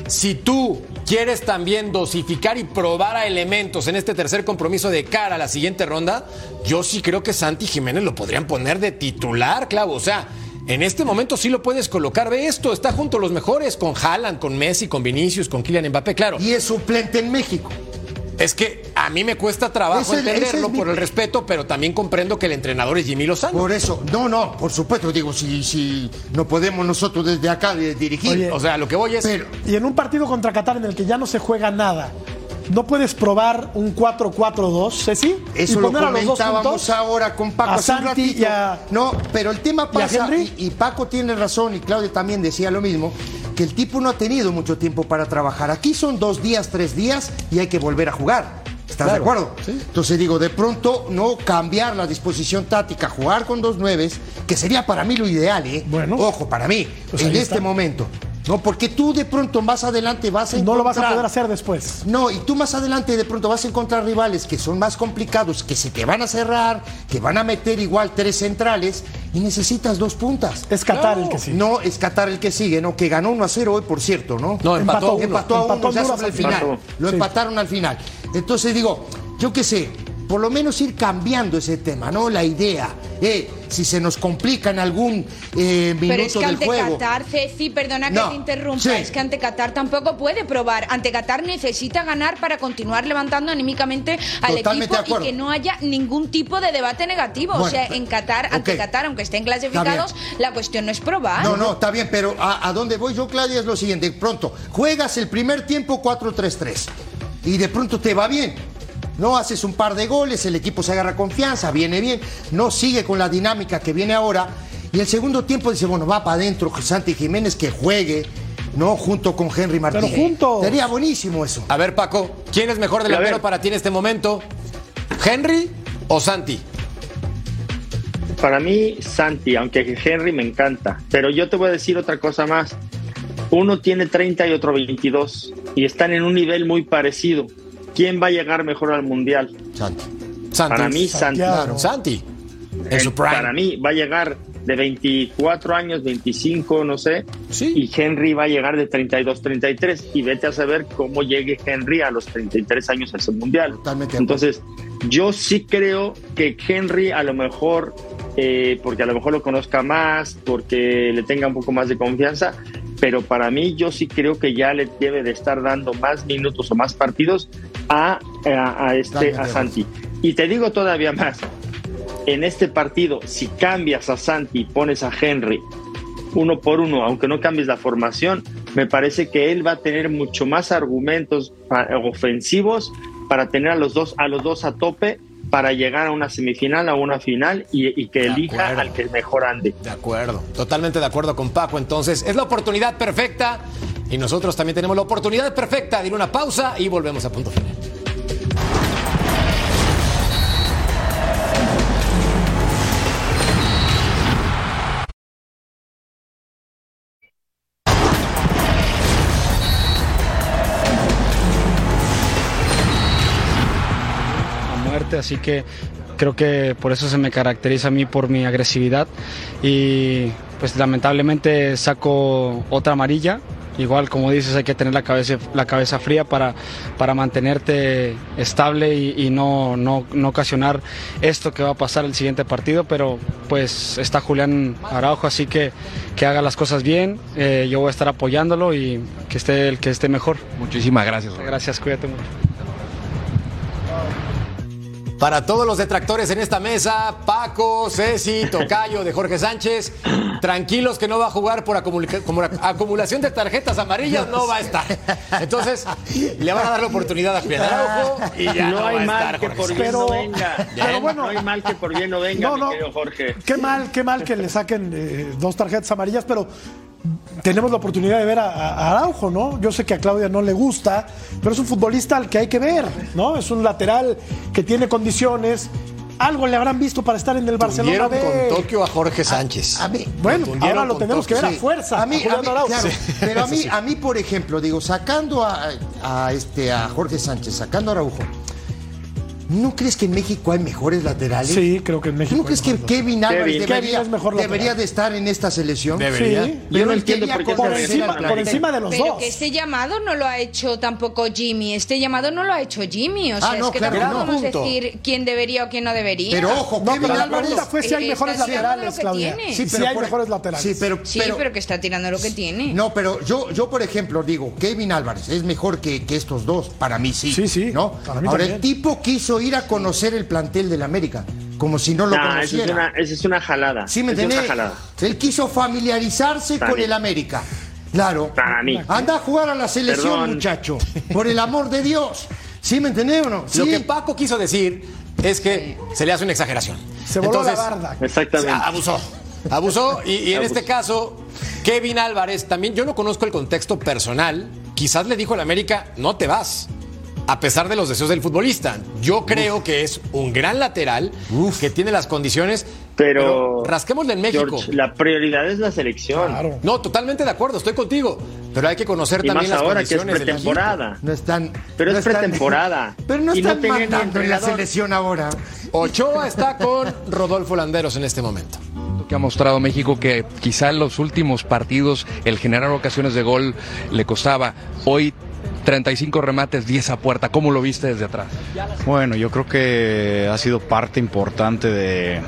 si tú quieres también dosificar y probar a elementos en este tercer compromiso de cara a la siguiente ronda, yo sí creo que Santi Jiménez lo podrían poner de titular, Clavo. O sea, en este momento sí lo puedes colocar. Ve esto, está junto a los mejores, con Haaland, con Messi, con Vinicius, con Kylian Mbappé, claro. Y es suplente en México. Es que a mí me cuesta trabajo entenderlo es mi- por el respeto, pero también comprendo que el entrenador es Jimmy Lozano. Por eso, no, no, por supuesto, digo, si, si no podemos nosotros desde acá de- dirigir. Oye, O sea, lo que voy es... pero, Y en un partido contra Qatar en el que ya no se juega nada, ¿no puedes probar un 4-4-2, Ceci? Eso y lo a los dos comentábamos juntos? ahora con Paco a Santi ratito. y a- No, pero el tema ¿Y a pasa, Henry? y, y Paco tiene razón, y Claudia también decía lo mismo, que el tipo no ha tenido mucho tiempo para trabajar. Aquí son dos días, tres días, y hay que volver a jugar. ¿Estás Claro, de acuerdo? sí. Entonces digo, de pronto no cambiar la disposición táctica, jugar con dos nueves, que sería para mí lo ideal, ¿eh? Bueno. Ojo, para mí, Pues en este está. momento. No, porque tú de pronto más adelante vas a No lo vas a encontrar- poder hacer después. no, y tú más adelante de pronto vas a encontrar rivales que son más complicados, que se te van a cerrar, que van a meter igual tres centrales y necesitas dos puntas. Es Qatar Claro. el que sí. No es Qatar el que sigue, ¿no? Que ganó 1 a 0 hoy, por cierto, ¿no? No, empató, Empató. uno. Empató a Empató uno ya Honduras sobre el al final. Lo Sí. empataron al final. Entonces digo, yo qué sé, por lo menos ir cambiando ese tema, ¿no? La idea. Eh, si se nos complica en algún eh, minuto Pero es que del ante juego. Qatar, Ceci, perdona que No, te interrumpa, sí. es que ante Qatar tampoco puede probar. Ante Qatar necesita ganar para continuar levantando anímicamente al Totalmente equipo y que no haya ningún tipo de debate negativo. o sea, en Qatar, ante. Qatar, aunque estén clasificados, la cuestión no es probar. No, no, está bien, pero a, a dónde voy yo, Claudia, es lo siguiente. Pronto, juegas el primer tiempo 4-3-3 y de pronto te va bien. No haces un par de goles, el equipo se agarra confianza, viene bien, no sigue con la dinámica que viene ahora. Y el segundo tiempo dice, bueno, va para adentro Santi Jiménez que juegue, ¿no? Junto con Henry Martínez. Pero juntos. Sería buenísimo eso. A ver, Paco, ¿quién es mejor delantero para ti en este momento? ¿Henry o Santi? Para mí, Santi, aunque Henry me encanta. Pero yo te voy a decir otra cosa más. Uno tiene 30 y otro 22. Y están en un nivel muy parecido. ¿Quién va a llegar mejor al Mundial? Santi. Santi. Para mí, Santi. Santiago. Santi. En El- su prime. Para mí va a llegar de 24 años, 25, no sé. Sí. Y Henry va a llegar de 32, 33. Y vete a saber cómo llegue Henry a los 33 años a ese mundial. Totalmente. Entonces, yo sí creo que Henry a lo mejor, eh, porque a lo mejor lo conozca más, porque le tenga un poco más de confianza. Pero para mí, yo sí creo que ya le debe de estar dando más minutos o más partidos a, a, a este, a Santi. Y te digo todavía más en este partido, si cambias a Santi y pones a Henry uno por uno, aunque no cambies la formación, me parece que él va a tener mucho más argumentos ah, ofensivos para tener a los dos a los dos a tope para llegar a una semifinal, a una final y, y que De elija acuerdo. al que mejor ande. De acuerdo, totalmente de acuerdo con Paco. Entonces, es la oportunidad perfecta y nosotros también tenemos la oportunidad perfecta de ir a una pausa y volvemos a punto final. Así que creo que por eso se me caracteriza a mí por mi agresividad y pues lamentablemente saco otra amarilla. Igual como dices hay que tener la cabeza, la cabeza fría para, para mantenerte estable y, y no, no, no ocasionar esto que va a pasar el siguiente partido, pero pues está Julián Araujo, así que que haga las cosas bien, eh, yo voy a estar apoyándolo y que esté el que esté mejor. Muchísimas gracias. Gracias, cuídate mucho. Para todos los detractores en esta mesa, Paco, Ceci, Tocayo de Jorge Sánchez, tranquilos que no va a jugar por acumulación de tarjetas amarillas, no va a estar. Entonces, le van a dar la oportunidad a Julián Araujo y ya no, no hay va a mal estar que Jorge por bien Pero- no venga. pero bueno. no hay mal que por bien no venga, No, mi querido Jorge. Qué mal, qué mal que le saquen eh, dos tarjetas amarillas, pero tenemos la oportunidad de ver a, a Araujo, ¿no? Yo sé que a Claudia no le gusta, pero es un futbolista al que hay que ver, ¿no? Es un lateral que tiene condiciones. Algo le habrán visto para estar en el Barcelona B. con Tokio a Jorge Sánchez. A mí, Bueno, ahora lo tenemos que ver a fuerza. A mí, mí, Araujo. claro, Sí. pero a mí, Sí. a mí, por ejemplo, digo, sacando a, a este, a Jorge Sánchez, sacando a Araujo, ¿no crees que en México hay mejores laterales? Sí, creo que en México. ¿No crees que Kevin Álvarez Kevin. debería, Kevin es mejor lateral. debería de estar en esta selección? Debería. Sí. Yo Pero no entiendo por qué Por encima, por de los Pero dos. que este llamado no lo ha hecho tampoco Jimmy. Este llamado no lo ha hecho Jimmy. O Ah, sea, no, es que claro tampoco que no. podemos Punto. decir quién debería o quién no debería. Pero ojo, No, Kevin pero la Álvarez. pregunta fue si hay Eh, mejores laterales, Claudia. Sí, pero hay por- mejores laterales. Sí, pero, Sí, pero, que está tirando lo que tiene. No, pero yo, yo, por ejemplo, digo, Kevin Álvarez es mejor que, que estos dos, para mí sí. Sí, sí, Ahora, el tipo quiso ir a conocer el plantel del América, como si no lo Nah, esa es conociera. una, esa es una jalada. ¿Sí me entendés? Él quiso familiarizarse Para con mí. el América. Claro. Para mí. Anda a jugar a la selección, Perdón. muchacho. Por el amor de Dios. ¿Sí me entendés o no? Lo Sí. que Paco quiso decir es que se le hace una exageración. Se voló la Entonces, barda. Exactamente. Abusó. Abusó y, y en Abusó. este caso, Kevin Álvarez, también yo no conozco el contexto personal, quizás le dijo al América, no te vas, a pesar de los deseos del futbolista. Yo creo que es un gran lateral, que tiene las condiciones, pero, Pero, rasquémosle en México. George, la prioridad es la selección. Claro. No, totalmente de acuerdo, estoy contigo, pero hay que conocer Y también más las ahora que es condiciones del equipo. pretemporada. No están. Pero no es están- pretemporada. Pero no no están ni mandando en la selección ahora. Ochoa está con Rodolfo Landeros en este momento. que ha mostrado México que quizá en los últimos partidos el generar ocasiones de gol le costaba. Hoy 35 remates, 10 a puerta. ¿Cómo lo viste desde atrás? Bueno, yo creo que ha sido parte importante de,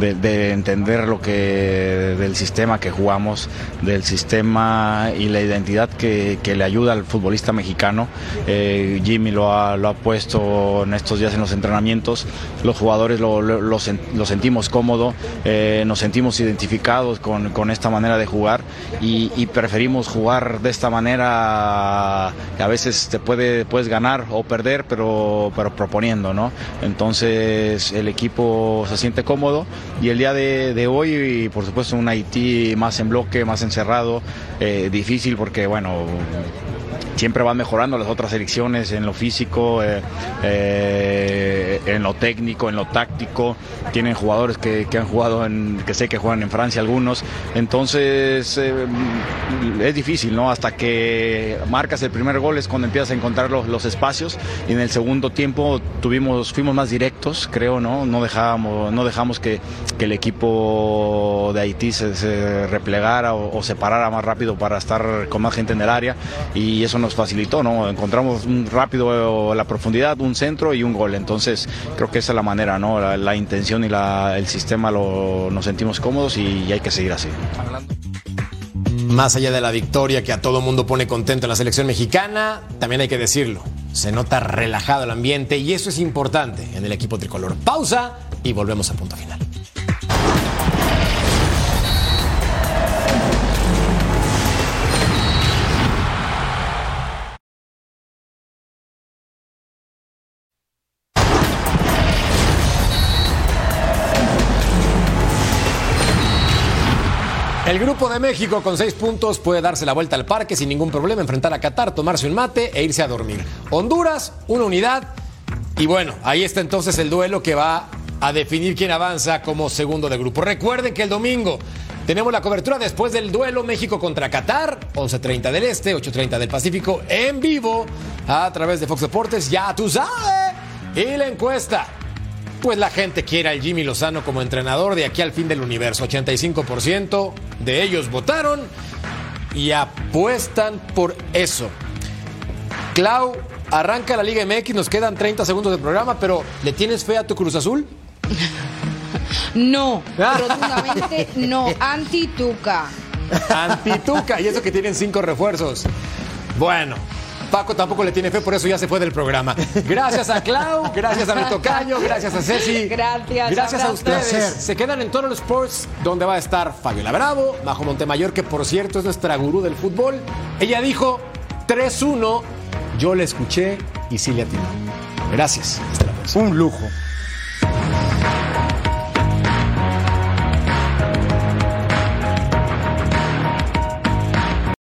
de, de entender lo que del sistema que jugamos, del sistema y la identidad que, que le ayuda al futbolista mexicano. Eh, Jimmy lo ha, lo ha puesto en estos días en los entrenamientos. Los jugadores lo, lo- lo sen- lo sentimos cómodo, eh, nos sentimos identificados con, con esta manera de jugar y, y preferimos jugar de esta manera. A veces te puede, puedes ganar o perder, pero, pero proponiendo, ¿no? Entonces el equipo se siente cómodo y el día de, hoy, por supuesto, un Haití más en bloque, más encerrado, eh, difícil porque, bueno, siempre van mejorando las otras selecciones en lo físico, eh, eh, en lo técnico, en lo táctico. Tienen jugadores que, que han jugado en, que sé que juegan en Francia algunos. Entonces eh, es difícil, ¿no? Hasta que marcas el primer gol es cuando empiezas a encontrar los, los espacios. Y en el segundo tiempo tuvimos, fuimos más directos, creo, ¿no? No dejábamos, no dejamos que, que el equipo de Haití se, replegara o, o se parara más rápido para estar con más gente en el área y eso nos facilitó, ¿no? Encontramos un rápido la profundidad, un centro y un gol. Entonces creo que esa es la manera, ¿no? La, intención y el sistema lo, nos sentimos cómodos y, y hay que seguir así. Más allá de la victoria que a todo mundo pone contento en la selección mexicana, también hay que decirlo, se nota relajado el ambiente y eso es importante en el equipo tricolor. Pausa y volvemos a punto final. El grupo de México con seis puntos puede darse la vuelta al parque sin ningún problema, enfrentar a Qatar, tomarse un mate e irse a dormir. Honduras, una unidad. Y bueno, ahí está entonces el duelo que va a definir quién avanza como segundo de grupo. Recuerden que el domingo tenemos la cobertura después del duelo México contra Qatar, 11.30 del Este, 8.30 del Pacífico, en vivo a través de Fox Deportes. Ya tú sabes. Y la encuesta. Pues la gente quiere al Jimmy Lozano como entrenador de aquí al fin del universo. 85% de ellos votaron y apuestan por eso. Clau, arranca la Liga MX, nos quedan 30 segundos de programa, pero ¿le tienes fe a tu Cruz Azul? No, rotundamente no. Anti-Tuca. Antituca, y eso que tienen cinco refuerzos. Bueno, Paco tampoco le tiene fe, por eso ya se fue del programa. Gracias a Clau, gracias a mi tocayo, gracias a Ceci. Gracias, Gracias a ustedes. Placer. Se quedan en Total Sports, donde va a estar Fabiola Bravo, Majo Montemayor, que por cierto es nuestra gurú del fútbol. Ella dijo 3-1. Yo la escuché y sí le atinó. Gracias. Hasta la próxima. Un lujo.